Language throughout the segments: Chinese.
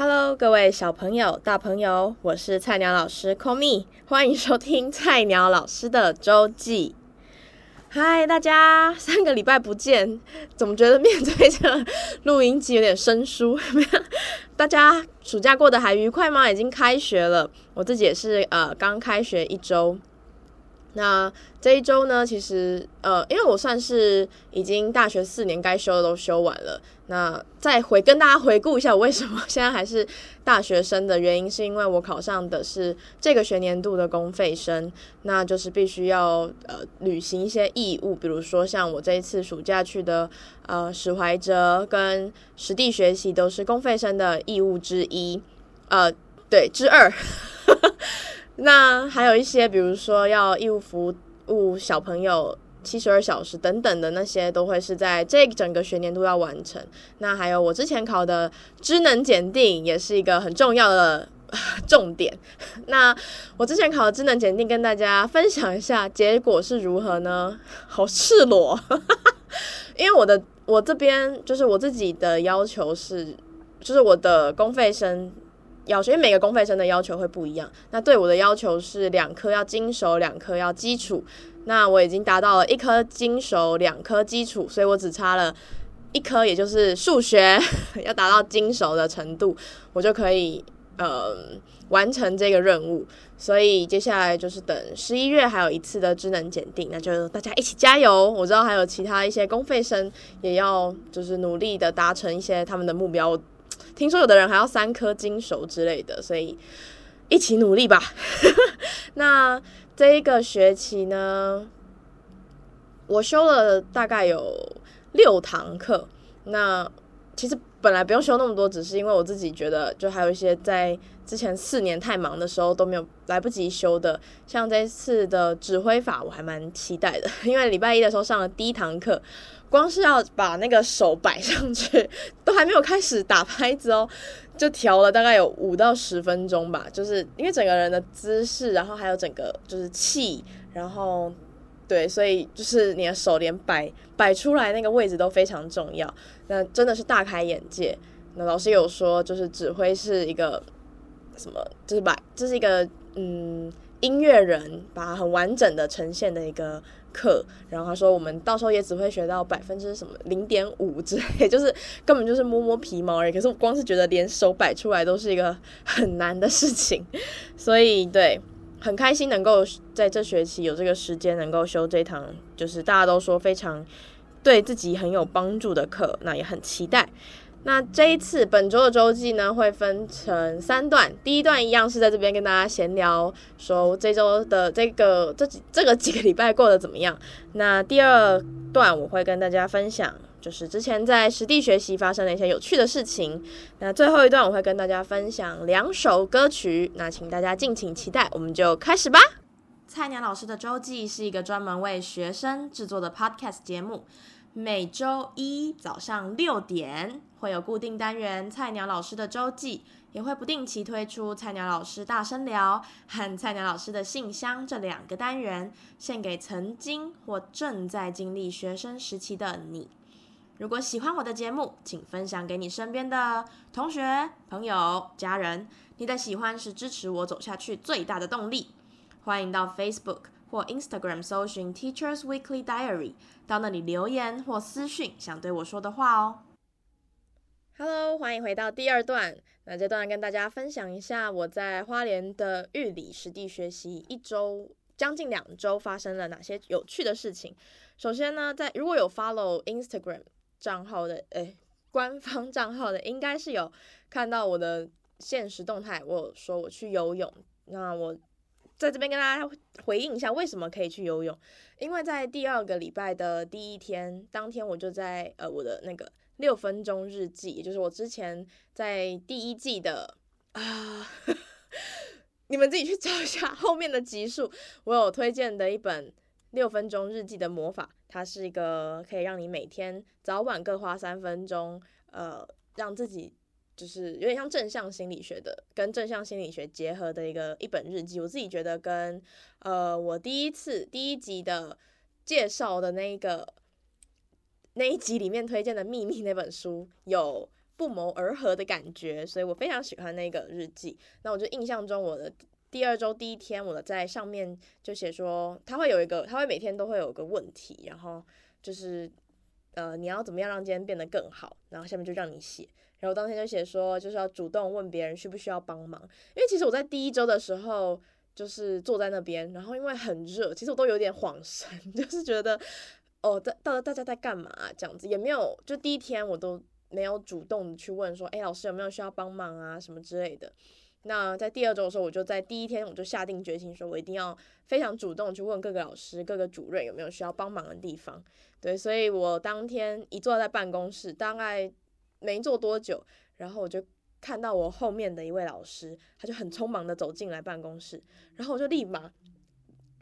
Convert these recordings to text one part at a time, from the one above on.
Hello，各位小朋友、大朋友，我是菜鸟老师 Call me，欢迎收听菜鸟老师的周记。嗨，大家，三个礼拜不见，怎么觉得面对着录音机有点生疏？大家暑假过得还愉快吗？已经开学了，我自己也是呃刚开学一周。那这一周呢，其实呃，因为我算是已经大学四年该修的都修完了。那再回跟大家回顾一下，我为什么现在还是大学生的原因，是因为我考上的是这个学年度的公费生，那就是必须要呃履行一些义务，比如说像我这一次暑假去的呃史怀哲跟实地学习都是公费生的义务之一，呃，对，之二。那还有一些，比如说要义务服务小朋友七十二小时等等的那些，都会是在这整个学年度要完成。那还有我之前考的职能检定，也是一个很重要的 重点。那我之前考的智能检定，跟大家分享一下结果是如何呢？好赤裸，因为我的我这边就是我自己的要求是，就是我的公费生。要求，因为每个公费生的要求会不一样。那对我的要求是两科要精熟，两科要基础。那我已经达到了一科精熟，两科基础，所以我只差了一科，也就是数学 要达到精熟的程度，我就可以呃完成这个任务。所以接下来就是等十一月还有一次的智能检定，那就大家一起加油。我知道还有其他一些公费生也要就是努力的达成一些他们的目标。听说有的人还要三科精熟之类的，所以一起努力吧。那这一个学期呢，我修了大概有六堂课。那其实本来不用修那么多，只是因为我自己觉得，就还有一些在之前四年太忙的时候都没有来不及修的，像这次的指挥法，我还蛮期待的，因为礼拜一的时候上了第一堂课。光是要把那个手摆上去，都还没有开始打拍子哦，就调了大概有五到十分钟吧。就是因为整个人的姿势，然后还有整个就是气，然后对，所以就是你的手连摆摆出来那个位置都非常重要。那真的是大开眼界。那老师有说，就是指挥是一个什么，就是把这是一个嗯音乐人，把很完整的呈现的一个。课，然后他说我们到时候也只会学到百分之什么零点五 之类，就是根本就是摸摸皮毛而已。可是我光是觉得连手摆出来都是一个很难的事情，所以对，很开心能够在这学期有这个时间能够修这堂，就是大家都说非常对自己很有帮助的课，那也很期待。那这一次本周的周记呢，会分成三段。第一段一样是在这边跟大家闲聊，说这周的这个这几这个几个礼拜过得怎么样。那第二段我会跟大家分享，就是之前在实地学习发生的一些有趣的事情。那最后一段我会跟大家分享两首歌曲，那请大家敬请期待。我们就开始吧。菜鸟老师的周记是一个专门为学生制作的 podcast 节目。每周一早上六点会有固定单元《菜鸟老师的周记》，也会不定期推出《菜鸟老师大声聊》和《菜鸟老师的信箱》这两个单元，献给曾经或正在经历学生时期的你。如果喜欢我的节目，请分享给你身边的同学、朋友、家人。你的喜欢是支持我走下去最大的动力。欢迎到 Facebook。或 Instagram 搜寻 Teachers Weekly Diary，到那里留言或私讯想对我说的话哦。Hello，欢迎回到第二段。那这段跟大家分享一下我在花莲的玉里实地学习一周，将近两周发生了哪些有趣的事情。首先呢，在如果有 follow Instagram 账号的，诶，官方账号的，应该是有看到我的现实动态，我有说我去游泳。那我。在这边跟大家回应一下，为什么可以去游泳？因为在第二个礼拜的第一天，当天我就在呃我的那个六分钟日记，也就是我之前在第一季的啊，你们自己去找一下后面的集数，我有推荐的一本六分钟日记的魔法，它是一个可以让你每天早晚各花三分钟，呃，让自己。就是有点像正向心理学的，跟正向心理学结合的一个一本日记。我自己觉得跟呃我第一次第一集的介绍的那一个那一集里面推荐的秘密那本书有不谋而合的感觉，所以我非常喜欢那个日记。那我就印象中我的第二周第一天，我在上面就写说，他会有一个，他会每天都会有个问题，然后就是呃，你要怎么样让今天变得更好，然后下面就让你写。然后当天就写说，就是要主动问别人需不需要帮忙，因为其实我在第一周的时候就是坐在那边，然后因为很热，其实我都有点恍神，就是觉得哦，大到底大家在干嘛？这样子也没有，就第一天我都。没有主动去问说，哎，老师有没有需要帮忙啊，什么之类的。那在第二周的时候，我就在第一天我就下定决心，说我一定要非常主动去问各个老师、各个主任有没有需要帮忙的地方。对，所以我当天一坐在办公室，大概没坐多久，然后我就看到我后面的一位老师，他就很匆忙的走进来办公室，然后我就立马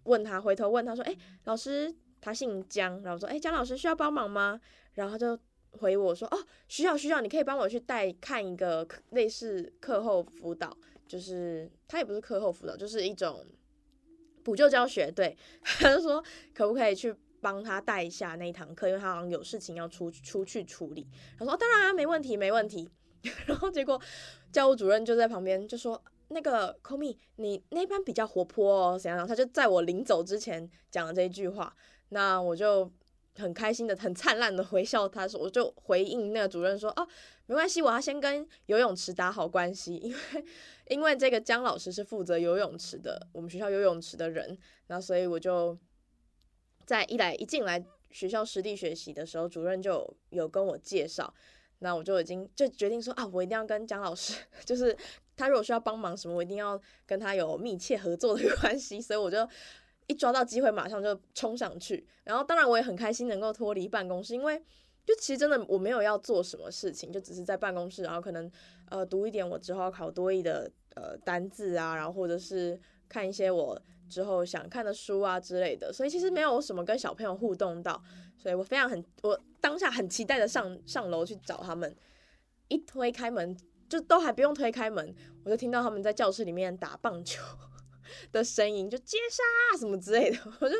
问他，回头问他说，哎，老师，他姓江，然后说，哎，江老师需要帮忙吗？然后他就。回我说哦，需要需要，你可以帮我去带看一个类似课后辅导，就是他也不是课后辅导，就是一种补救教学。对，他就说可不可以去帮他带一下那一堂课，因为他好像有事情要出出去处理。他说，当然，没问题没问题。然后结果教务主任就在旁边就说那个 Komi，你那班比较活泼哦，怎样？他就在我临走之前讲了这一句话，那我就。很开心的，很灿烂的回笑。他说，我就回应那个主任说：“哦，没关系，我要先跟游泳池打好关系，因为因为这个姜老师是负责游泳池的，我们学校游泳池的人。然后所以我就在一来一进来学校实地学习的时候，主任就有跟我介绍，那我就已经就决定说啊，我一定要跟姜老师，就是他如果需要帮忙什么，我一定要跟他有密切合作的 关系，所以我就。”一抓到机会，马上就冲上去。然后，当然我也很开心能够脱离办公室，因为就其实真的我没有要做什么事情，就只是在办公室，然后可能呃读一点我之后要考多译的呃单字啊，然后或者是看一些我之后想看的书啊之类的。所以其实没有什么跟小朋友互动到，所以我非常很我当下很期待的上上楼去找他们。一推开门，就都还不用推开门，我就听到他们在教室里面打棒球。的声音就接杀什么之类的，我就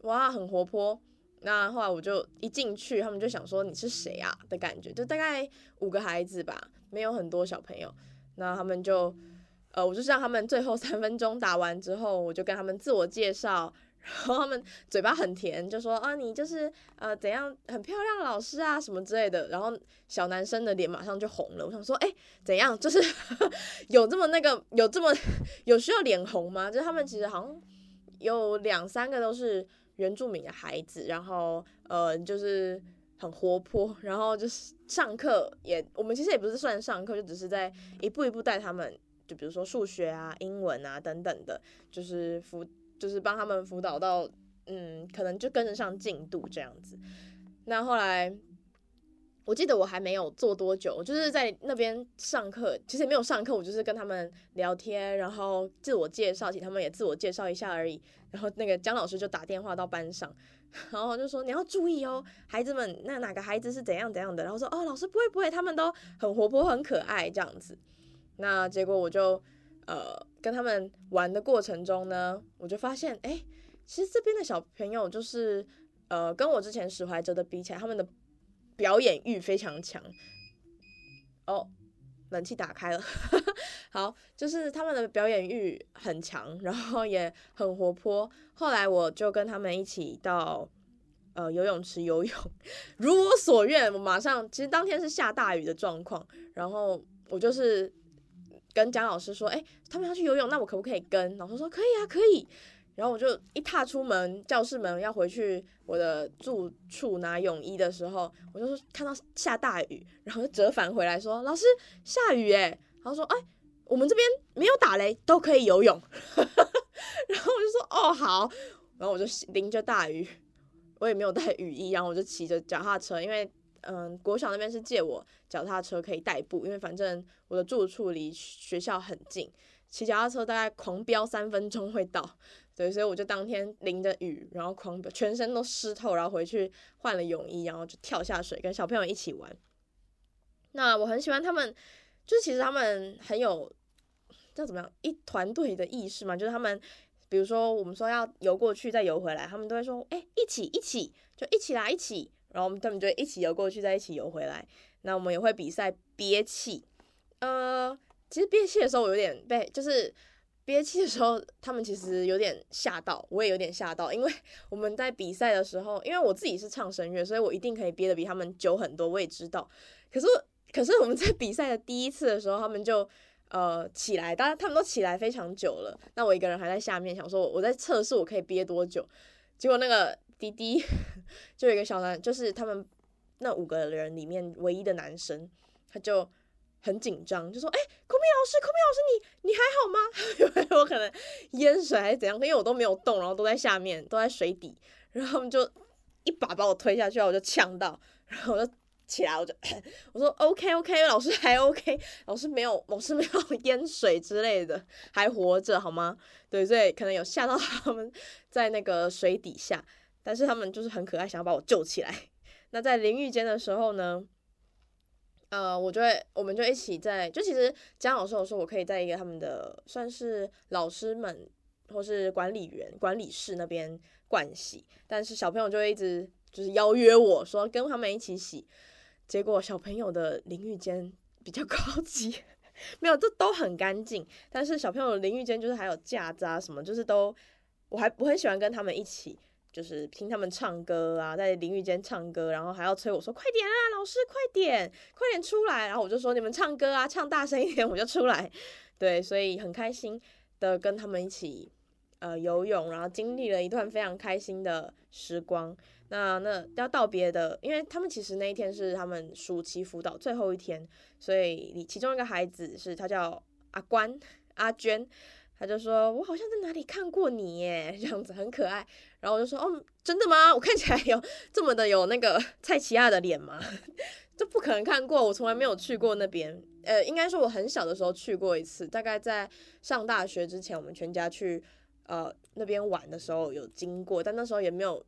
哇很活泼。那后来我就一进去，他们就想说你是谁啊的感觉，就大概五个孩子吧，没有很多小朋友。那他们就呃，我就是让他们最后三分钟打完之后，我就跟他们自我介绍。然后他们嘴巴很甜，就说啊，你就是呃怎样很漂亮老师啊什么之类的。然后小男生的脸马上就红了。我想说，哎，怎样？就是 有这么那个有这么有需要脸红吗？就是他们其实好像有两三个都是原住民的孩子，然后呃就是很活泼，然后就是上课也我们其实也不是算上课，就只是在一步一步带他们，就比如说数学啊、英文啊等等的，就是辅。就是帮他们辅导到，嗯，可能就跟得上进度这样子。那后来，我记得我还没有做多久，就是在那边上课，其实也没有上课，我就是跟他们聊天，然后自我介绍，请他们也自我介绍一下而已。然后那个姜老师就打电话到班上，然后就说你要注意哦，孩子们，那哪个孩子是怎样怎样的？然后说哦，老师不会不会，他们都很活泼很可爱这样子。那结果我就。呃，跟他们玩的过程中呢，我就发现，哎，其实这边的小朋友就是，呃，跟我之前史怀哲的比起来，他们的表演欲非常强。哦，冷气打开了，好，就是他们的表演欲很强，然后也很活泼。后来我就跟他们一起到呃游泳池游泳，如我所愿，我马上，其实当天是下大雨的状况，然后我就是。跟姜老师说，哎、他们要去游泳，那我可不可以跟？老师说可以啊，可以。然后我就一踏出门，教室门要回去我的住处拿泳衣的时候，我就看到下大雨，然后折返回来说，老师下雨哎。然后说，哎、我们这边没有打雷，都可以游泳。然后我就说，哦好。然后我就淋着大雨，我也没有带雨衣，然后我就骑着脚踏车，因为。嗯，国小那边是借我脚踏车可以代步，因为反正我的住处离学校很近，骑脚踏车大概狂飙三分钟会到。对，所以我就当天淋着雨，然后狂飙，全身都湿透，然后回去换了泳衣，然后就跳下水跟小朋友一起玩。那我很喜欢他们，就是其实他们很有叫怎么样一团队的意识嘛，就是他们比如说我们说要游过去再游回来，他们都会说哎、一起一起就一起来一起。然后他们就一起游过去，再一起游回来。那我们也会比赛憋气。呃，其实憋气的时候我有点被，就是憋气的时候，他们其实有点吓到，我也有点吓到，因为我们在比赛的时候，因为我自己是唱声乐，所以我一定可以憋得比他们久很多，我也知道。可是，可是我们在比赛的第一次的时候，他们就呃起来，当然他们都起来非常久了，那我一个人还在下面，想说我在测试我可以憋多久，结果那个滴滴 就有一个小男，就是他们那五个人里面唯一的男生，他就。很紧张，就说：“哎、欸，孔明老师，孔明老师，你你还好吗？因 为我可能淹水还是怎样，因为我都没有动，然后都在下面，都在水底，然后他们就一把把我推下去，然后我就呛到，然后我就起来，我就我说 OK OK，老师还 OK，老师没有，老师没有淹水之类的，还活着好吗？对，所以可能有吓到他们在那个水底下，但是他们就是很可爱，想要把我救起来。那在淋浴间的时候呢？”呃，我就会，我们就一起在，就其实姜老师有说，我可以在一个他们的算是老师们或是管理员、管理室那边盥洗，但是小朋友就会一直就是邀约我说跟他们一起洗，结果小朋友的淋浴间比较高级，没有，这都很干净，但是小朋友的淋浴间就是还有架子啊什么，就是都我还我很喜欢跟他们一起。就是听他们唱歌啊，在淋浴间唱歌，然后还要催我说：“快点啊，老师，快点，快点出来！”然后我就说：“你们唱歌啊，唱大声一点，我就出来。”对，所以很开心的跟他们一起呃游泳，然后经历了一段非常开心的时光。那那要道别的，因为他们其实那一天是他们暑期辅导最后一天，所以你其中一个孩子是他叫阿关阿娟。他就说：“我好像在哪里看过你耶，这样子很可爱。”然后我就说：“哦，真的吗？我看起来有这么的有那个 蔡奇亚的脸吗？这不可能看过，我从来没有去过那边。呃，应该说我很小的时候去过一次，大概在上大学之前，我们全家去呃那边玩的时候有经过，但那时候也没有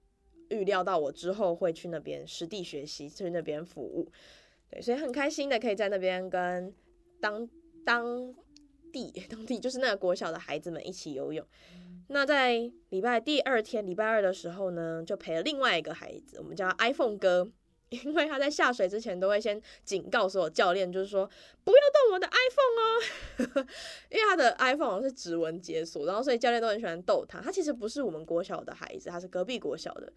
预料到我之后会去那边实地学习，去那边服务。对，所以很开心的可以在那边跟当当。”地当地 就是那个国小的孩子们一起游泳。那在礼拜第二天，礼拜二的时候呢，就陪了另外一个孩子，我们叫 iPhone 哥，因为他在下水之前都会先警告所有教练，就是说不要动我的 iPhone 哦，因为他的 iPhone 是指纹解锁，然后所以教练都很喜欢逗他。他其实不是我们国小的孩子，他是隔壁国小的，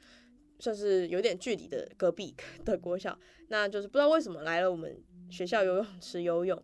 算是有点距离的隔壁的国小。那就是不知道为什么来了我们学校游泳池游泳。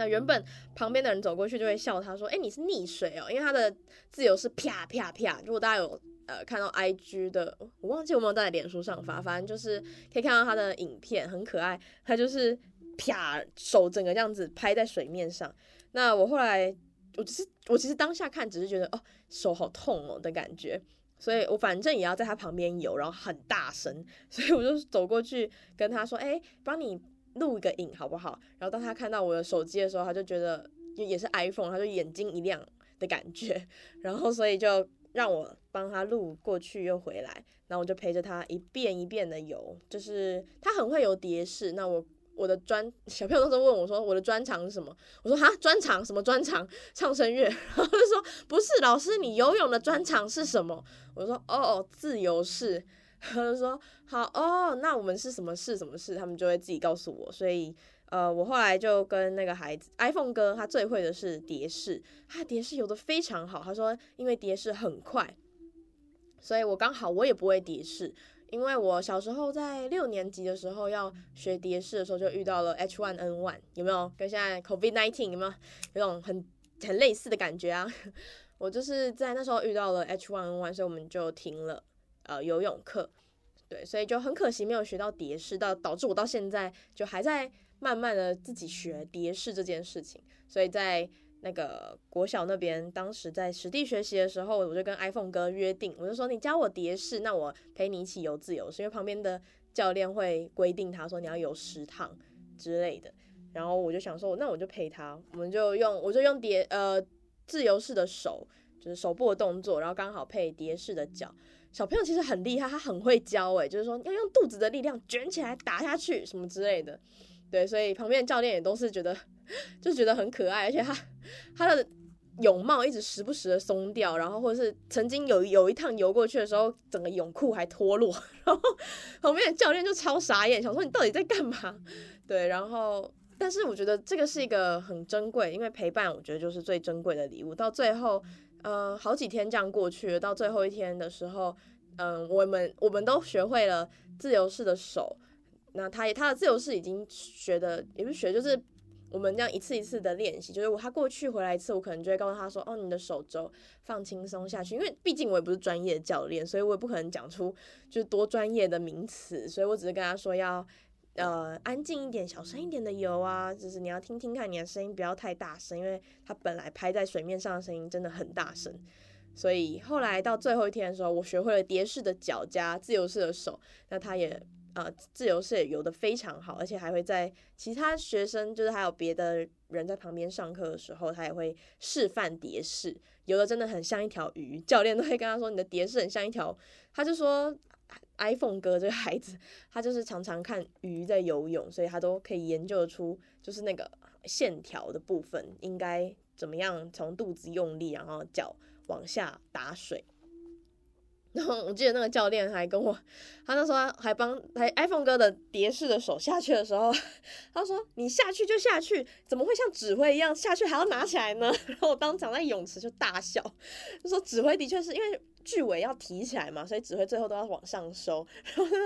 那原本旁边的人走过去就会笑他说：“哎、你是溺水哦，因为他的自由式啪啪啪。如果大家有呃看到 IG 的，我忘记有没有在脸书上发，反正就是可以看到他的影片，很可爱。他就是啪手整个这样子拍在水面上。那我后来我只是我其实当下看只是觉得哦手好痛哦的感觉，所以我反正也要在他旁边游，然后很大声，所以我就走过去跟他说：哎、帮你。”录一个影好不好？然后当他看到我的手机的时候，他就觉得也是 iPhone，他就眼睛一亮的感觉。然后所以就让我帮他录过去又回来，然后我就陪着他一遍一遍的游。就是他很会游蝶式。那我我的专小朋友都在问我说，我的专长是什么？我说哈，专长什么专长？唱声乐。然 后他说不是，老师你游泳的专长是什么？我说哦哦，自由式。他就说好哦，那我们是什么事？什么事？他们就会自己告诉我。所以，呃，我后来就跟那个孩子 iPhone 哥，他最会的是蝶式，他蝶式游的非常好。他说，因为蝶式很快，所以我刚好我也不会蝶式，因为我小时候在六年级的时候要学蝶式的时候，就遇到了 H1N1，有没有？跟现在 COVID-19 有没有有种很很类似的感觉啊？我就是在那时候遇到了 H1N1，所以我们就停了。呃，游泳课，对，所以就很可惜没有学到蝶式，到导致我到现在就还在慢慢的自己学蝶式这件事情。所以在那个国小那边，当时在实地学习的时候，我就跟 iPhone 哥约定，我就说你教我蝶式，那我陪你一起游自由式，因为旁边的教练会规定他说你要游十趟之类的。然后我就想说，那我就陪他，我们就用我就用蝶呃自由式的手，就是手部的动作，然后刚好配蝶式的脚。小朋友其实很厉害，他很会教诶，就是说要用肚子的力量卷起来打下去什么之类的，对，所以旁边的教练也都是觉得，就觉得很可爱，而且他他的泳帽一直时不时的松掉，然后或者是曾经有有一趟游过去的时候，整个泳裤还脱落，然后旁边的教练就超傻眼，想说你到底在干嘛？对，然后但是我觉得这个是一个很珍贵，因为陪伴我觉得就是最珍贵的礼物。到最后，呃，好几天这样过去，到最后一天的时候，嗯、我们我们都学会了自由式的手，那他也他的自由式已经学的也不是学就是。我们这样一次一次的练习，就是我他过去回来一次，我可能就会告诉他说：“哦，你的手肘放轻松下去。”因为毕竟我也不是专业的教练，所以我也不可能讲出就是多专业的名词，所以我只是跟他说要呃安静一点、小声一点的游啊，就是你要听听看你的声音不要太大声，因为它本来拍在水面上的声音真的很大声。所以后来到最后一天的时候，我学会了蝶式的脚加自由式的手，那他也。呃，自由式也游得非常好，而且还会在其他学生，就是还有别的人在旁边上课的时候，他也会示范蝶式，游的真的很像一条鱼。教练都会跟他说：“你的蝶式很像一条。”他就说：“iPhone 哥这个孩子，他就是常常看鱼在游泳，所以他都可以研究出，就是那个线条的部分应该怎么样，从肚子用力，然后脚往下打水。”然后我记得那个教练还跟我，他那时候还帮还 iPhone 哥的蝶式的手下去的时候，他说：“你下去就下去，怎么会像指挥一样下去还要拿起来呢？” 然后我当场在泳池就大笑，就说：“指挥的确是因为巨尾要提起来嘛，所以指挥最后都要往上收。”然后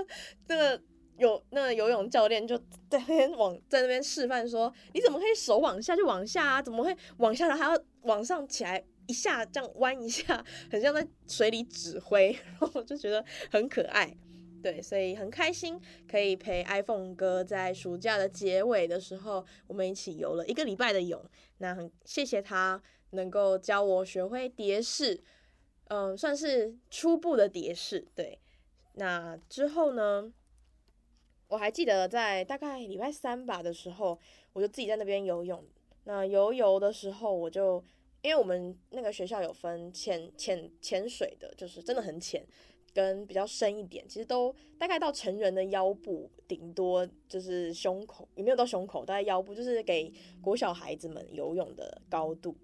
那个有那个游泳教练就在那边往在那边示范说：“你怎么可以手往下就往下啊？怎么会往下然后还要往上起来？”一下这样弯一下，很像在水里指挥，然后我就觉得很可爱，对，所以很开心可以陪 iPhone 哥在暑假的结尾的时候，我们一起游了一个礼拜的泳。那很谢谢他能够教我学会蝶式，嗯，算是初步的蝶式。对，那之后呢，我还记得在大概礼拜三吧的时候，我就自己在那边游泳。那游游的时候，我就。因为我们那个学校有分浅浅浅水的，就是真的很浅，跟比较深一点，其实都大概到成人的腰部，顶多就是胸口，也没有到胸口？大概腰部，就是给国小孩子们游泳的高度。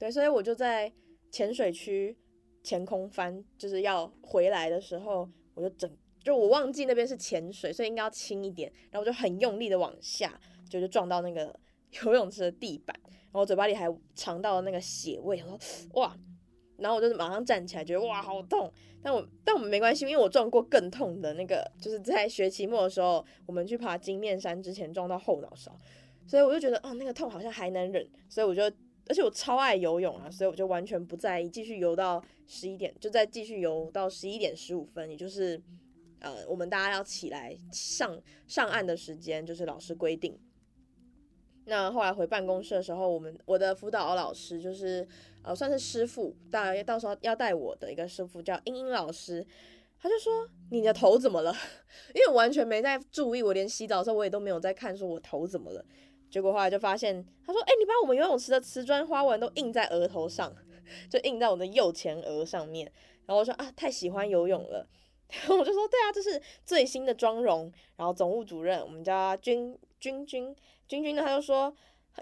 对，所以我就在浅水区前空翻，就是要回来的时候，我就整就我忘记那边是浅水，所以应该要轻一点，然后我就很用力的往下，就就撞到那个 游泳池的地板。然后嘴巴里还尝到了那个血味，我说哇，然后我就马上站起来，觉得哇好痛。但我但我们没关系，因为我撞过更痛的那个，就是在学期末的时候，我们去爬金面山之前撞到后脑勺，所以我就觉得哦那个痛好像还能忍，所以我就而且我超爱游泳啊，所以我就完全不在意，继续游到十一点，就再继续游到十一点十五分，也就是呃我们大家要起来上上岸的时间，就是老师规定。那后来回办公室的时候，我们我的辅导老师就是呃算是师傅，大概到时候要带我的一个师傅叫英英老师，他就说你的头怎么了？因为我完全没在注意，我连洗澡的时候我也都没有在看，说我头怎么了。结果后来就发现，他说：“哎、你把我们游泳池的瓷砖花纹都印在额头上，就印在我的右前额上面。”然后我说：“啊，太喜欢游泳了。”然后我就说：“对啊，这是最新的妆容。”然后总务主任，我们家君君君。君君呢，他就说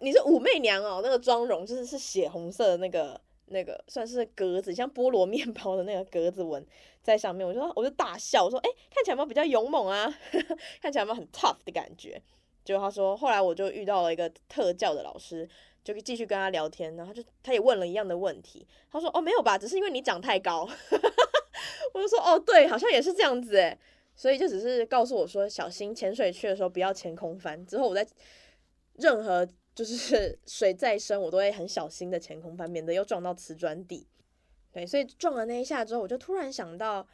你是武媚娘哦，那个妆容就是是血红色的那个那个算是格子，像菠萝面包的那个格子纹在上面。我就说我就大笑，我说哎、看起来有没有比较勇猛啊？看起来有没有很 tough 的感觉？结果他说后来我就遇到了一个特教的老师，就继续跟他聊天，然后就他也问了一样的问题。他说哦没有吧，只是因为你长太高。我就说哦对，好像也是这样子诶。所以就只是告诉我说小心潜水去的时候不要前空翻。之后我在。任何就是 水再深，我都会很小心的前空翻，免得又撞到瓷砖地。对，所以撞了那一下之后，我就突然想到，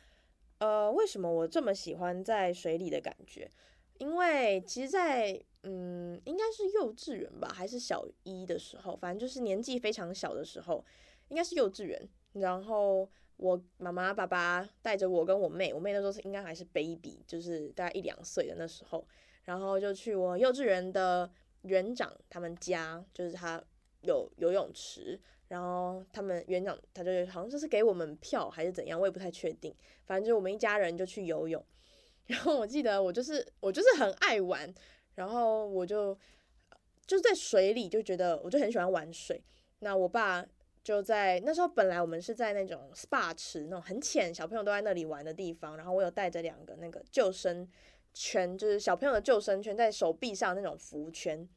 呃，为什么我这么喜欢在水里的感觉？因为其实在，嗯，应该是幼稚园吧，还是小一的时候，反正就是年纪非常小的时候，应该是幼稚园。然后我妈妈、爸爸带着我跟我妹，我妹那时候是应该还是 baby，就是大概一两岁的那时候，然后就去我幼稚园的。园长他们家就是他有游泳池，然后他们园长他就好像就是给我们票还是怎样，我也不太确定。反正就我们一家人就去游泳，然后我记得我就是我就是很爱玩，然后我就就是在水里就觉得我就很喜欢玩水。那我爸就在那时候，本来我们是在那种 SPA 池，那种很浅，小朋友都在那里玩的地方。然后我有带着两个那个救生圈，就是小朋友的救生圈，在手臂上那种浮圈。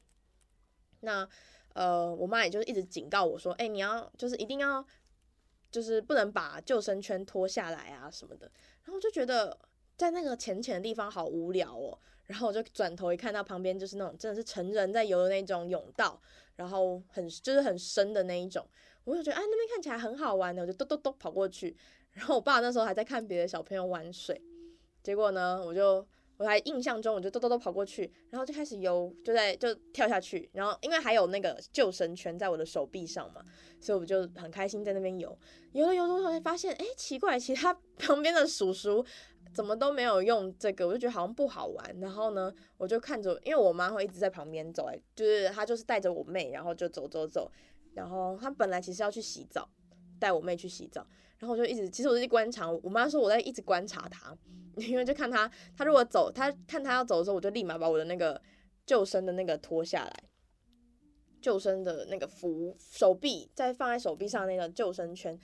那呃，我妈也就是一直警告我说：“哎、你要就是一定要，就是不能把救生圈脱下来啊什么的。”然后我就觉得在那个浅浅的地方好无聊哦。然后我就转头一看到旁边就是那种真的是成人在游的那种泳道，然后很就是很深的那一种。我就觉得哎，那边看起来很好玩的，我就咚咚咚跑过去。然后我爸那时候还在看别的小朋友玩水，结果呢，我就我还印象中，我就咚咚咚跑过去，然后就开始游，就在就跳下去。然后因为还有那个救生圈在我的手臂上嘛，所以我就很开心在那边游。游了游着，才发现哎，奇怪，其他 旁边的叔叔怎么都没有用这个，我就觉得好像不好玩。然后呢，我就看着，因为我妈会一直在旁边走，哎，就是她就是带着我妹，然后就走走走。然后她本来其实要去洗澡，带我妹去洗澡，然后我就一直，其实我在观察，我妈说我在一直观察她，因为就看她，她如果走，她看她要走的时候，我就立马把我的那个救生的那个脱下来，救生的那个扶手臂，再放在手臂上那个救生圈，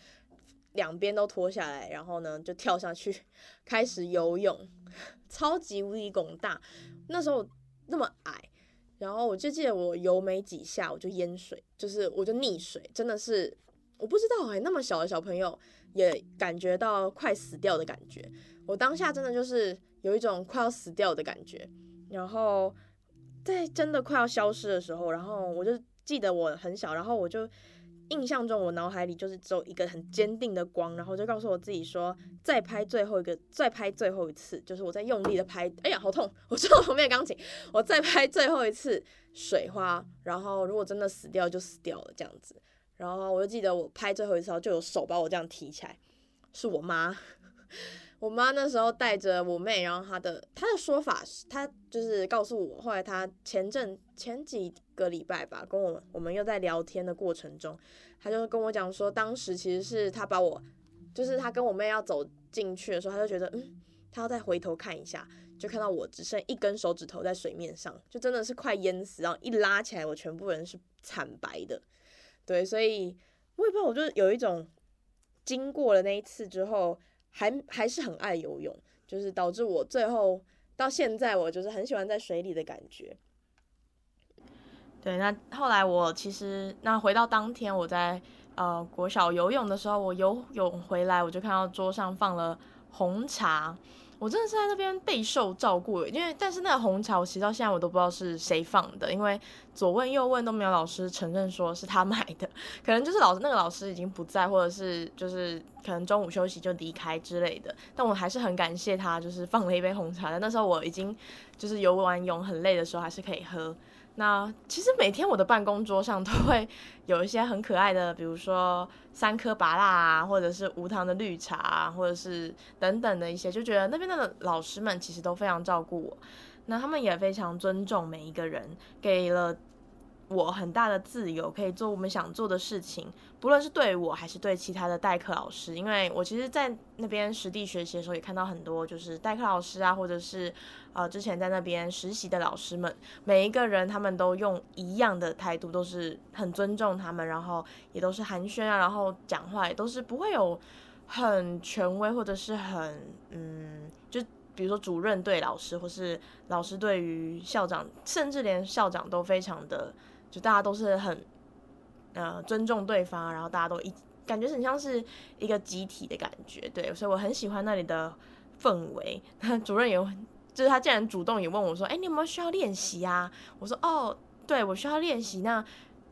两边都脱下来，然后呢就跳下去开始游泳，超级无敌拱大，那时候那么矮。然后我就记得我游没几下我就淹水，就是我就溺水，真的是我不知道哎，那么小的小朋友也感觉到快死掉的感觉。我当下真的就是有一种快要死掉的感觉。然后在真的快要消失的时候，然后我就记得我很小，然后我就。印象中，我脑海里就是只有一个很坚定的光，然后就告诉我自己说，再拍最后一个，再拍最后一次，就是我在用力的拍，哎呀，好痛！我知道旁边钢琴，我再拍最后一次水花，然后如果真的死掉就死掉了这样子。然后我就记得我拍最后一次，就有手把我这样提起来，是我妈。我妈那时候带着我妹，然后她的她的说法是，她就是告诉我，后来她前阵前几个礼拜吧，跟我我们又在聊天的过程中，她就跟我讲说，当时其实是她把我，就是她跟我妹要走进去的时候，她就觉得，嗯，她要再回头看一下，就看到我只剩一根手指头在水面上，就真的是快淹死，然后一拉起来，我全部人是惨白的，对，所以我也不知道，我就有一种经过了那一次之后。还还是很爱游泳，就是导致我最后到现在，我就是很喜欢在水里的感觉。对，那后来我其实那回到当天我在呃国小游泳的时候，我游泳回来，我就看到桌上放了红茶。我真的是在那边备受照顾，因为但是那个红茶，我其实到现在我都不知道是谁放的，因为左问右问都没有老师承认说是他 买的，可能就是老师那个老师已经不在，或者是就是可能中午休息就离开之类的。但我还是很感谢他，就是放了一杯红茶的。那时候我已经就是游完泳很累的时候，还是可以喝。那其实每天我的办公桌上都会有一些很可爱的，比如说三颗芭拉啊，或者是无糖的绿茶啊，或者是等等的一些，就觉得那边的老师们其实都非常照顾我，那他们也非常尊重每一个人，给了。我很大的自由，可以做我们想做的事情，不论是对我还是对其他的代课老师。因为我其实，在那边实地学习的时候，也看到很多就是代课老师啊，或者是呃之前在那边实习的老师们，每一个人他们都用一样的态度，都是很尊重他们，然后也都是寒暄啊，然后讲话也都是不会有很权威或者是很嗯，就比如说主任对老师，或是老师对于校长，甚至连校长都非常的。就大家都是很，呃，尊重对方，然后大家都一感觉很像是一个集体的感觉，对，所以我很喜欢那里的氛围。那主任也，就是他竟然主动也问我说：“哎、你有没有需要练习啊？”我说：“哦，对，我需要练习。”那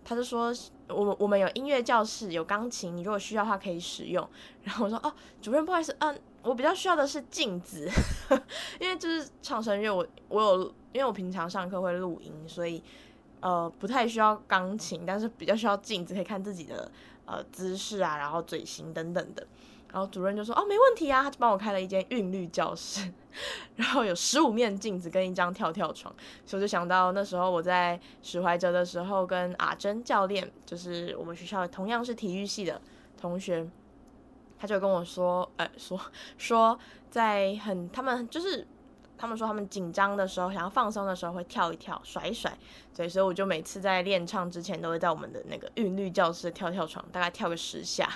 他就说：“我们我们有音乐教室，有钢琴，你如果需要的话可以使用。”然后我说：“哦，主任，不好意思，嗯，我比较需要的是镜子，因为就是唱声乐，我我有，因为我平常上课会录音，所以。”呃，不太需要钢琴，但是比较需要镜子，可以看自己的呃姿势啊，然后嘴型等等的。然后主任就说：“哦，没问题啊。”他就帮我开了一间韵律教室，然后有十五面镜子跟一张跳跳床。所以我就想到那时候我在史怀哲的时候，跟阿珍教练，就是我们学校同样是体育系的同学，他就跟我说：“呃，说说在很他们就是。”他们说他们紧张的时候，想要放松的时候会跳一跳，甩一甩。对，所以我就每次在练唱之前，都会在我们的那个韵律教室跳跳床，大概跳个十下，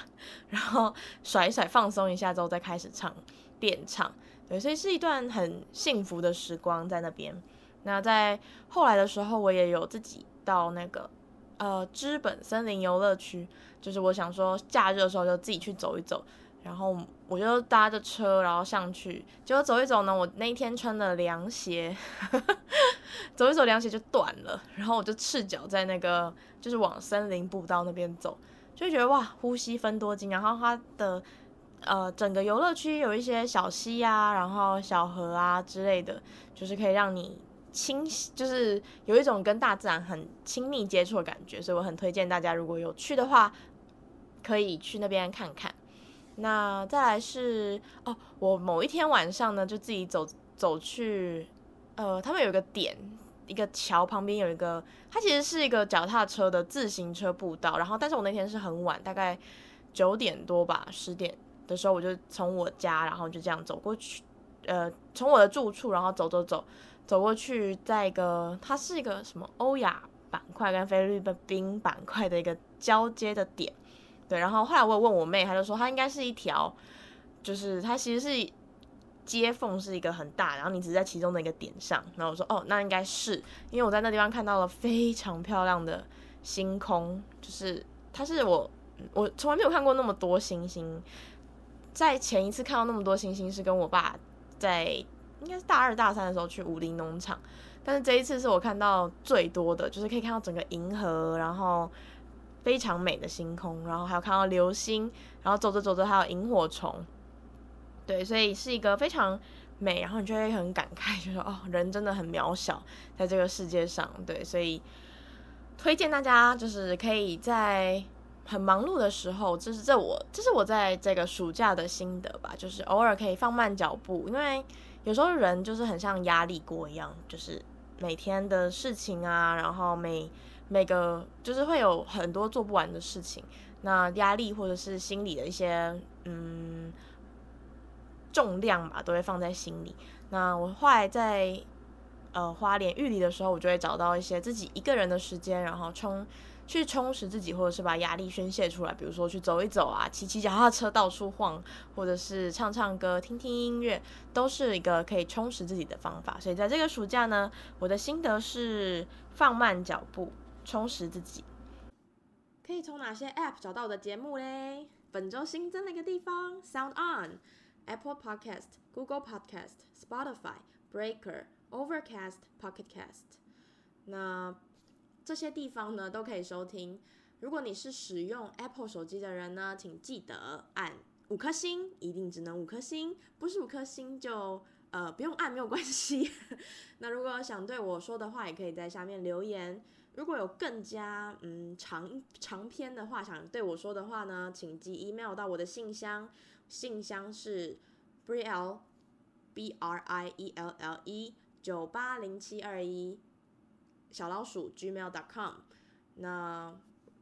然后甩一甩，放松一下之后再开始唱练唱。对，所以是一段很幸福的时光在那边。那在后来的时候，我也有自己到那个呃知本森林游乐区，就是我想说假日的时候就自己去走一走。然后我就搭着车，然后上去，结果走一走呢，我那一天穿的凉鞋，走一走凉鞋就断了，然后我就赤脚在那个就是往森林步道那边走，就觉得哇，呼吸芬多精。然后它的呃整个游乐区有一些小溪啊，然后小河啊之类的，就是可以让你亲，就是有一种跟大自然很亲密接触的感觉，所以我很推荐大家如果有去的话，可以去那边看看。那再来是哦，我某一天晚上呢，就自己走走去，呃，他们有一个点，一个桥旁边有一个，它其实是一个脚踏车的自行车步道。然后，但是我那天是很晚，大概九点多吧，十点的时候，我就从我家，然后就这样走过去，呃，从我的住处，然后走走走走过去，在一个它是一个什么欧亚板块跟菲律宾板块的一个交接的点。对，然后后来我有问我妹，她就说它应该是一条，就是它其实是接缝是一个很大，然后你只是在其中的一个点上。然后我说哦，那应该是，因为我在那地方看到了非常漂亮的星空，就是它是我我从来没有看过那么多星星，在前一次看到那么多星星是跟我爸在应该是大二大三的时候去武陵农场，但是这一次是我看到最多的，就是可以看到整个银河，然后。非常美的星空，然后还有看到流星，然后走着走着还有萤火虫，对，所以是一个非常美，然后你就会很感慨，就说哦，人真的很渺小，在这个世界上，对，所以推荐大家就是可以在很忙碌的时候，这是这我这是我在这个暑假的心得吧，就是偶尔可以放慢脚步，因为有时候人就是很像压力锅一样，就是每天的事情啊，然后每。每个就是会有很多做不完的事情，那压力或者是心里的一些嗯重量吧，都会放在心里。那我后来在呃花莲玉里的时候，我就会找到一些自己一个人的时间，然后充去充实自己，或者是把压力宣泄出来。比如说去走一走啊，骑骑脚踏车到处晃，或者是唱唱歌、听听音乐，都是一个可以充实自己的方法。所以在这个暑假呢，我的心得是放慢脚步。充实自己，可以从哪些 App 找到我的节目嘞？本周新增了一个地方，Sound On、Apple Podcast、Google Podcast、Spotify、Breaker、Overcast、Pocket Cast。那这些地方呢都可以收听。如果你是使用 Apple 手机的人呢，请记得按五颗星，一定只能五颗星，不是五颗星就呃不用按，没有关系。那如果想对我说的话，也可以在下面留言。如果有更加嗯长长篇的话想对我说的话呢，请寄 email 到我的信箱，信箱是 brielle b r i e l l e 九八零七二一小老鼠 gmail.com。那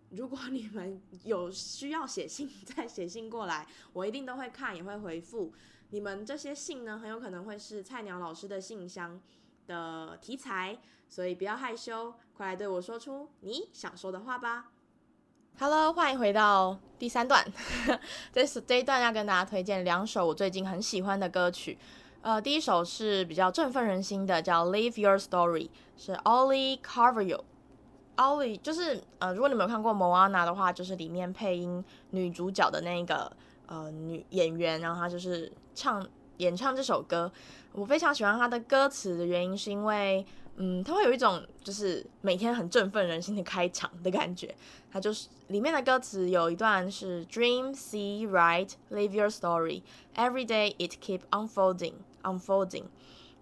如果你们有需要写信，再写信过来，我一定都会看，也会回复。你们这些信呢，很有可能会是菜鸟老师的信箱的题材，所以不要害羞，快来对我说出你想说的话吧。Hello，欢迎回到第三段。这是这一段要跟大家推荐两首我最近很喜欢的歌曲。呃，第一首是比较振奋人心的，叫《Live Your Story》，是 Olly Carvalho。Olly 就是呃，如果你没有看过《Moana》的话，就是里面配音女主角的那个呃女演员，然后她就是唱。演唱这首歌，我非常喜欢他的歌词的原因，是因为，嗯，他会有一种就是每天很振奋人心的开场的感觉。他就是里面的歌词有一段是 Dream, see, write, live your story. Every day it keep unfolding, unfolding.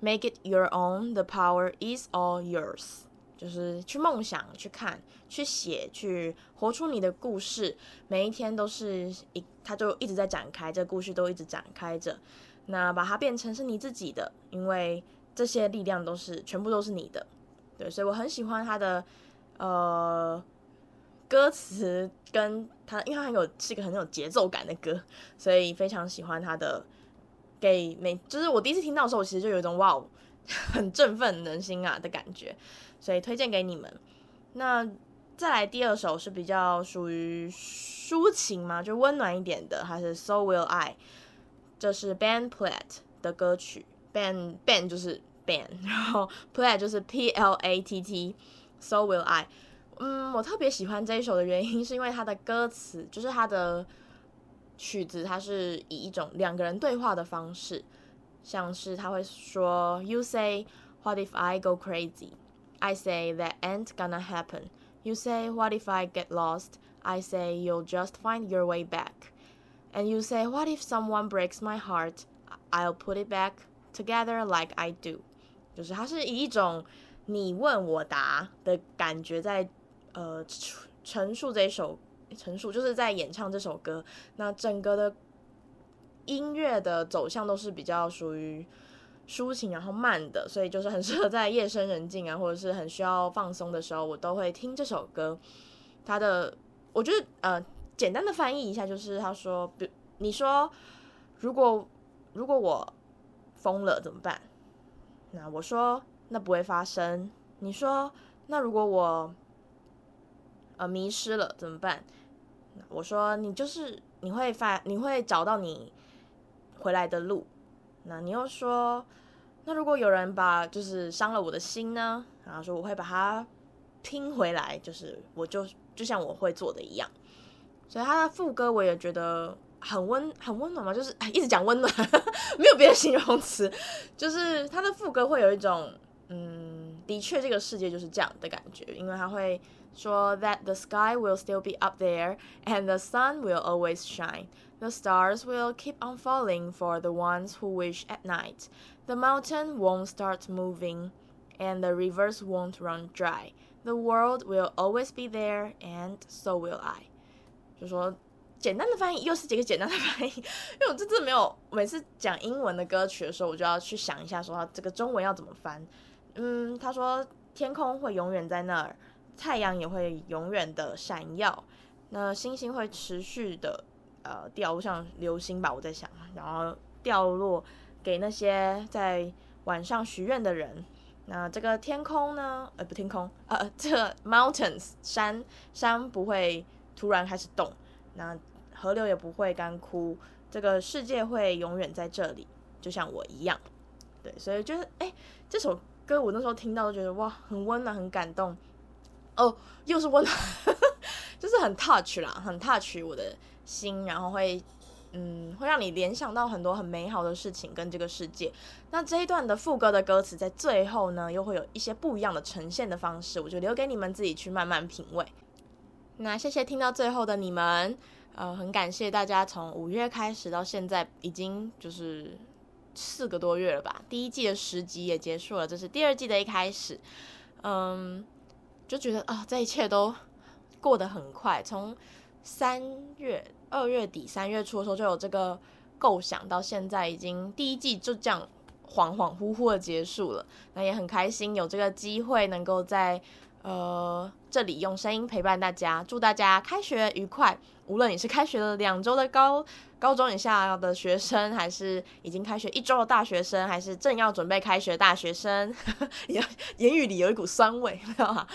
Make it your own. The power is all yours. 就是去梦想，去看，去写，去活出你的故事。每一天都是一，他就一直在展开，这个故事都一直展开着。那把它变成是你自己的，因为这些力量都是全部都是你的，对，所以我很喜欢他的呃歌词，跟他，因为他很有是一个很有节奏感的歌，所以非常喜欢他的。给每就是我第一次听到的时候，我其实就有一种哇哦，很振奋人心啊的感觉，所以推荐给你们。那再来第二首是比较属于抒情嘛，就温暖一点的，还是 So Will I，这是 Ben Platt 的歌曲。Ben Ben 就是 Ben，然后 Platt 就是 P L A T T，So Will I。嗯，我特别喜欢这一首的原因是因为它的歌词，就是它的曲子，它是以一种两个人对话的方式，像是他会说 You say What if I go crazy? I say that ain't gonna happen. You say, What if I get lost? I say, You'll just find your way back. And you say, What if someone breaks my heart? I'll put it back together like I do. 就是它是以一种你问我答的感觉在呃陈述这一首陈述，就是在演唱这首歌。那整个的音乐的走向都是比较属于。抒情，然后慢的，所以就是很适合在夜深人静啊，或者是很需要放松的时候，我都会听这首歌。它的，我觉得呃，简单的翻译一下，就是他说，比你说，如果如果我疯了怎么办？那我说，那不会发生。你说，那如果我呃迷失了怎么办？我说，你就是你会发，你会找到你回来的路。那你又说，那如果有人把就是伤了我的心呢？然后说我会把它拼回来，就是我就就像我会做的一样。所以他的副歌我也觉得很温很温暖嘛，就是一直讲温暖，没有别的形容词，就是他的副歌会有一种嗯，的确这个世界就是这样的感觉，因为他会说 that the sky will still be up there and the sun will always shine。The stars will keep on falling for the ones who wish at night. The mountain won't start moving, and the rivers won't run dry. The world will always be there, and so will I. 就说简单的翻译，又是几个简单的翻译，因为我这次没有每次讲英文的歌曲的时候，我就要去想一下，说这个中文要怎么翻。嗯，他说天空会永远在那儿，太阳也会永远的闪耀，那星星会持续的。呃，掉落像流星吧，我在想，然后掉落给那些在晚上许愿的人。那这个天空呢？呃，不，天空，呃，这 mountains 山山不会突然开始动，那河流也不会干枯，这个世界会永远在这里，就像我一样。对，所以就是，哎，这首歌我那时候听到都觉得哇，很温暖，很感动。哦，又是温暖，就是很 touch 啦，很 touch 我的。心，然后会，嗯，会让你联想到很多很美好的事情跟这个世界。那这一段的副歌的歌词在最后呢，又会有一些不一样的呈现的方式，我就留给你们自己去慢慢品味。那谢谢听到最后的你们，呃，很感谢大家从五月开始到现在，已经就是四个多月了吧。第一季的十集也结束了，这是第二季的一开始。嗯，就觉得啊，这一切都过得很快，从。三月二月底三月初的时候就有这个构想，到现在已经第一季就这样恍恍惚惚的结束了。那也很开心有这个机会能够在呃这里用声音陪伴大家，祝大家开学愉快。无论你是开学了两周的高高中以下的学生，还是已经开学一周的大学生，还是正要准备开学的大学生，言言语里有一股酸味，没有哈？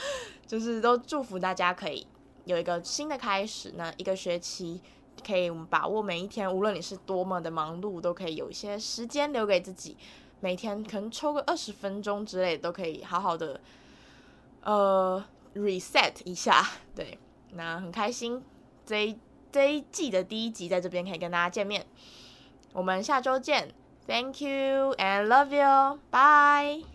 就是都祝福大家可以。有一个新的开始，那一个学期可以把握每一天，无论你是多么的忙碌，都可以有一些时间留给自己，每天可能抽个二十分钟之类，都可以好好的呃 reset 一下。对，那很开心这一这一季的第一集在这边可以跟大家见面，我们下周见，Thank you and love you，bye。